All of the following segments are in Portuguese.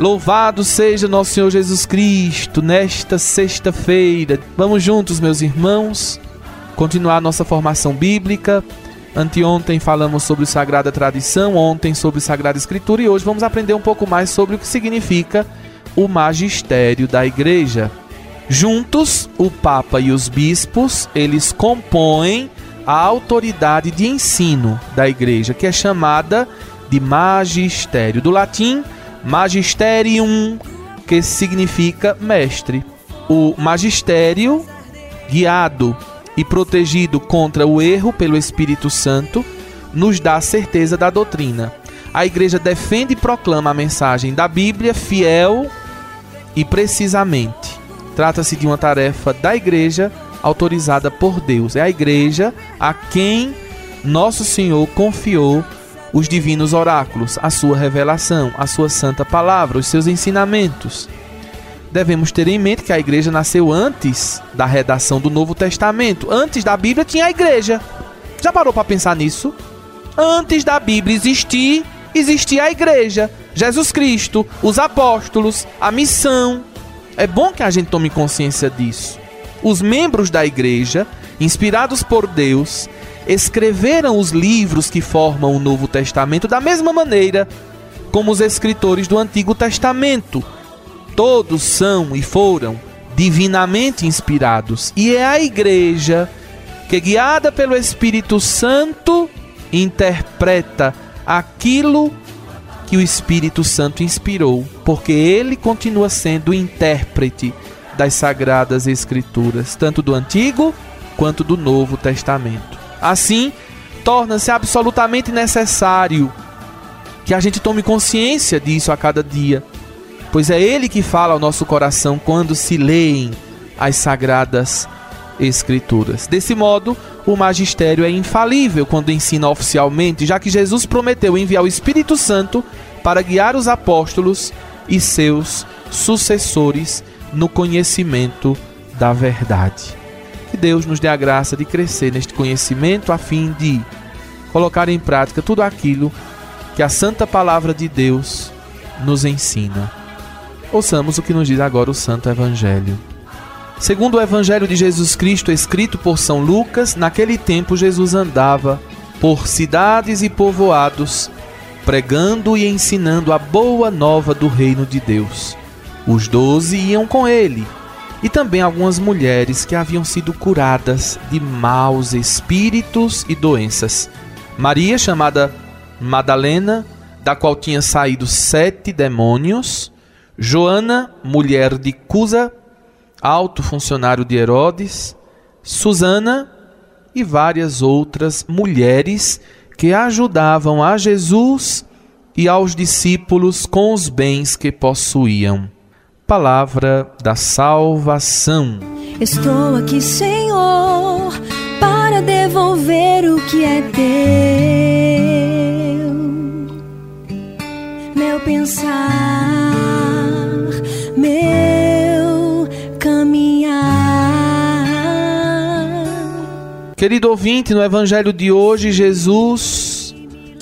Louvado seja nosso Senhor Jesus Cristo nesta sexta-feira. Vamos juntos, meus irmãos, continuar nossa formação bíblica. Anteontem falamos sobre Sagrada Tradição, ontem sobre Sagrada Escritura e hoje vamos aprender um pouco mais sobre o que significa o magistério da Igreja. Juntos, o Papa e os bispos, eles compõem a autoridade de ensino da Igreja, que é chamada de magistério. Do latim, magisterium, que significa mestre. O magistério, guiado e protegido contra o erro pelo Espírito Santo, nos dá a certeza da doutrina. A igreja defende e proclama a mensagem da Bíblia fiel e precisamente. Trata-se de uma tarefa da igreja autorizada por Deus. É a igreja a quem nosso Senhor confiou os divinos oráculos, a sua revelação, a sua santa palavra, os seus ensinamentos. Devemos ter em mente que a igreja nasceu antes da redação do Novo Testamento. Antes da Bíblia tinha a igreja. Já parou para pensar nisso? Antes da Bíblia existir, existia a igreja, Jesus Cristo, os apóstolos, a missão. É bom que a gente tome consciência disso. Os membros da igreja, inspirados por Deus, escreveram os livros que formam o Novo Testamento da mesma maneira como os escritores do Antigo Testamento. Todos são e foram divinamente inspirados. E é a igreja que, guiada pelo Espírito Santo, interpreta aquilo que o Espírito Santo inspirou, porque ele continua sendo o intérprete das sagradas escrituras, tanto do Antigo quanto do Novo Testamento. Assim, torna-se absolutamente necessário que a gente tome consciência disso a cada dia, pois é Ele que fala ao nosso coração quando se leem as sagradas Escrituras. Desse modo, o magistério é infalível quando ensina oficialmente, já que Jesus prometeu enviar o Espírito Santo para guiar os apóstolos e seus sucessores no conhecimento da verdade. Que Deus nos dê a graça de crescer neste conhecimento a fim de colocar em prática tudo aquilo que a santa palavra de Deus nos ensina. Ouçamos o que nos diz agora o Santo Evangelho. Segundo o Evangelho de Jesus Cristo, escrito por São Lucas, naquele tempo Jesus andava por cidades e povoados, pregando e ensinando a boa nova do reino de Deus. Os doze iam com ele e também algumas mulheres que haviam sido curadas de maus espíritos e doenças. Maria, chamada Madalena, da qual tinha saído sete demônios, Joana, mulher de Cusa, alto funcionário de Herodes, Susana e várias outras mulheres que ajudavam a Jesus e aos discípulos com os bens que possuíam palavra da salvação. Estou aqui, Senhor, para devolver o que é teu. Meu pensar, Querido ouvinte, no evangelho de hoje, Jesus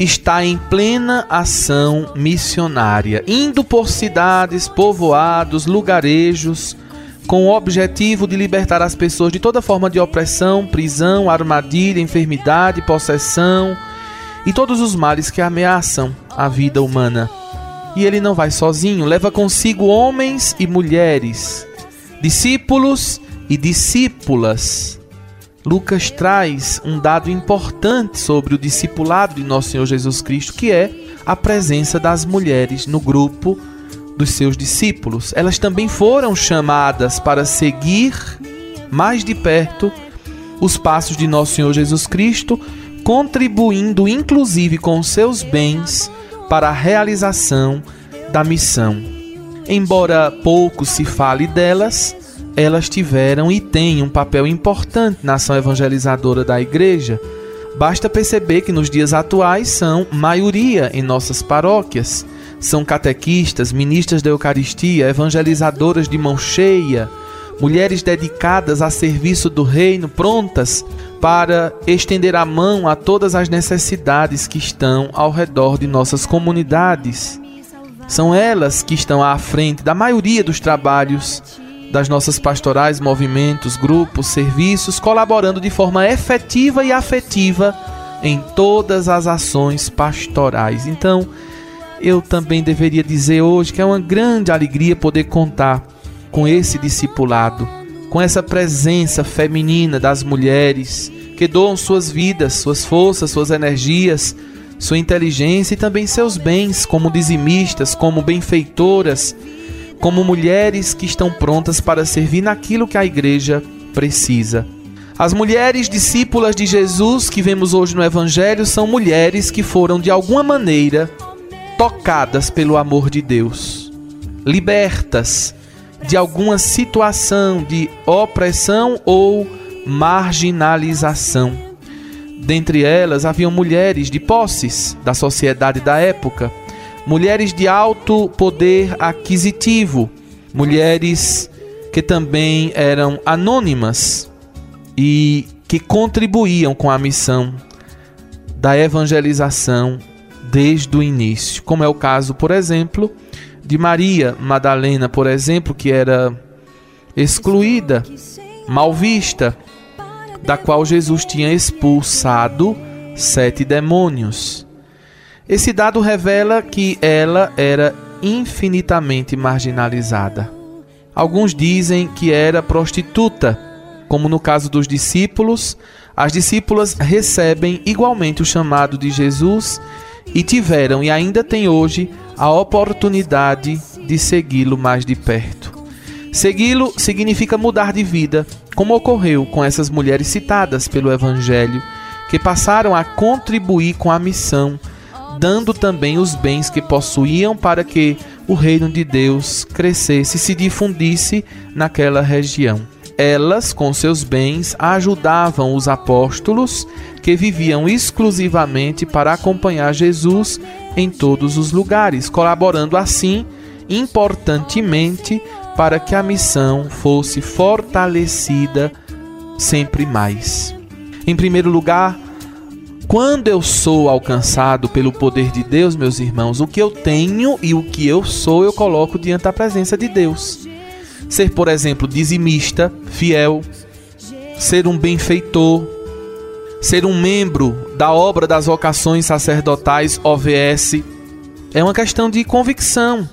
está em plena ação missionária, indo por cidades, povoados, lugarejos, com o objetivo de libertar as pessoas de toda forma de opressão, prisão, armadilha, enfermidade, possessão e todos os males que ameaçam a vida humana. E ele não vai sozinho, leva consigo homens e mulheres, discípulos e discípulas Lucas traz um dado importante sobre o discipulado de nosso Senhor Jesus Cristo, que é a presença das mulheres no grupo dos seus discípulos. Elas também foram chamadas para seguir mais de perto os passos de nosso Senhor Jesus Cristo, contribuindo inclusive com seus bens para a realização da missão. Embora pouco se fale delas, elas tiveram e têm um papel importante na ação evangelizadora da igreja. Basta perceber que nos dias atuais são maioria em nossas paróquias. São catequistas, ministras da Eucaristia, evangelizadoras de mão cheia, mulheres dedicadas a serviço do reino, prontas para estender a mão a todas as necessidades que estão ao redor de nossas comunidades. São elas que estão à frente da maioria dos trabalhos das nossas pastorais, movimentos, grupos, serviços, colaborando de forma efetiva e afetiva em todas as ações pastorais. Então, eu também deveria dizer hoje que é uma grande alegria poder contar com esse discipulado, com essa presença feminina das mulheres que doam suas vidas, suas forças, suas energias, sua inteligência e também seus bens, como dizimistas, como benfeitoras, como mulheres que estão prontas para servir naquilo que a igreja precisa. As mulheres discípulas de Jesus que vemos hoje no Evangelho são mulheres que foram de alguma maneira tocadas pelo amor de Deus, libertas de alguma situação de opressão ou marginalização. Dentre elas haviam mulheres de posses da sociedade da época, mulheres de alto poder aquisitivo, mulheres que também eram anônimas e que contribuíam com a missão da evangelização desde o início, como é o caso, por exemplo, de Maria Madalena, por exemplo, que era excluída, mal vista, da qual Jesus tinha expulsado sete demônios. Esse dado revela que ela era infinitamente marginalizada. Alguns dizem que era prostituta, como no caso dos discípulos, as discípulas recebem igualmente o chamado de Jesus e tiveram e ainda têm hoje a oportunidade de segui-lo mais de perto. Segui-lo significa mudar de vida, como ocorreu com essas mulheres citadas pelo Evangelho, que passaram a contribuir com a missão, dando também os bens que possuíam para que o reino de Deus crescesse e se difundisse naquela região. Elas, com seus bens, ajudavam os apóstolos que viviam exclusivamente para acompanhar Jesus em todos os lugares, colaborando assim importantemente para que a missão fosse fortalecida sempre mais. Em primeiro lugar, quando eu sou alcançado pelo poder de Deus, meus irmãos, o que eu tenho e o que eu sou eu coloco diante da presença de Deus. Ser, por exemplo, dizimista, fiel, ser um benfeitor, ser um membro da obra das vocações sacerdotais OVS, é uma questão de convicção,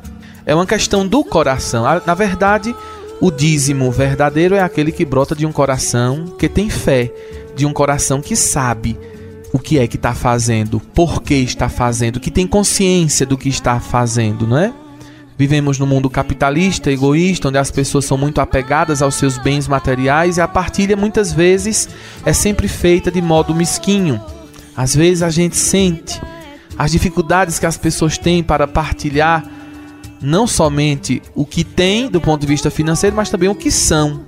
é uma questão do coração. Na verdade, o dízimo verdadeiro é aquele que brota de um coração que tem fé, de um coração que sabe o que é que está fazendo, por que está fazendo, que tem consciência do que está fazendo, não é? Vivemos num mundo capitalista, egoísta, onde as pessoas são muito apegadas aos seus bens materiais e a partilha muitas vezes é sempre feita de modo mesquinho. Às vezes a gente sente as dificuldades que as pessoas têm para partilhar não somente o que tem do ponto de vista financeiro, mas também o que são.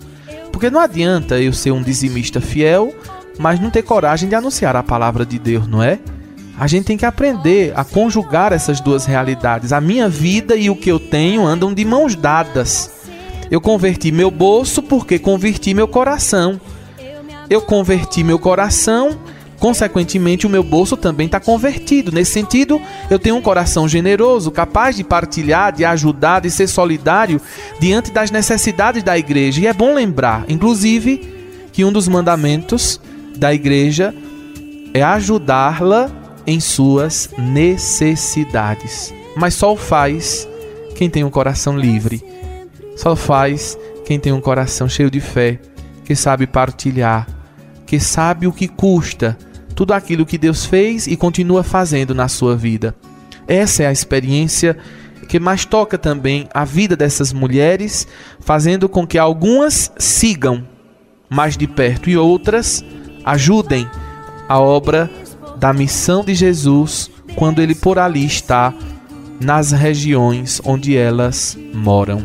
Porque não adianta eu ser um dizimista fiel, mas não ter coragem de anunciar a palavra de Deus, não é? A gente tem que aprender a conjugar essas duas realidades. A minha vida e o que eu tenho andam de mãos dadas. Eu converti meu bolso porque converti meu coração. Eu converti meu coração Consequentemente, o meu bolso também está convertido. Nesse sentido, eu tenho um coração generoso, capaz de partilhar, de ajudar, de ser solidário diante das necessidades da igreja. E é bom lembrar, inclusive, que um dos mandamentos da igreja é ajudá-la em suas necessidades. Mas só o faz quem tem um coração livre. Só faz quem tem um coração cheio de fé, que sabe partilhar, que sabe o que custa tudo aquilo que Deus fez e continua fazendo na sua vida. Essa é a experiência que mais toca também a vida dessas mulheres, fazendo com que algumas sigam mais de perto e outras ajudem a obra da missão de Jesus quando ele por ali está nas regiões onde elas moram.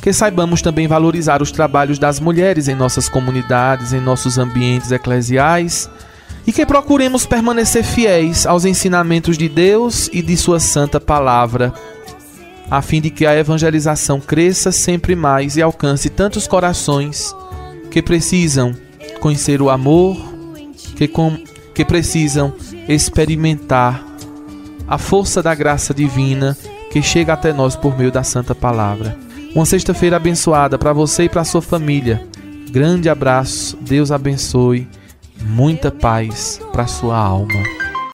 Que saibamos também valorizar os trabalhos das mulheres em nossas comunidades, em nossos ambientes eclesiais e que procuremos permanecer fiéis aos ensinamentos de Deus e de Sua Santa Palavra. a fim de que a evangelização cresça sempre mais e alcance tantos corações que precisam conhecer o amor, que, com, que precisam experimentar a força da graça divina que chega até nós por meio da Santa Palavra. Uma sexta-feira abençoada para você e para sua família. Grande abraço, Deus abençoe, muita paz para sua alma.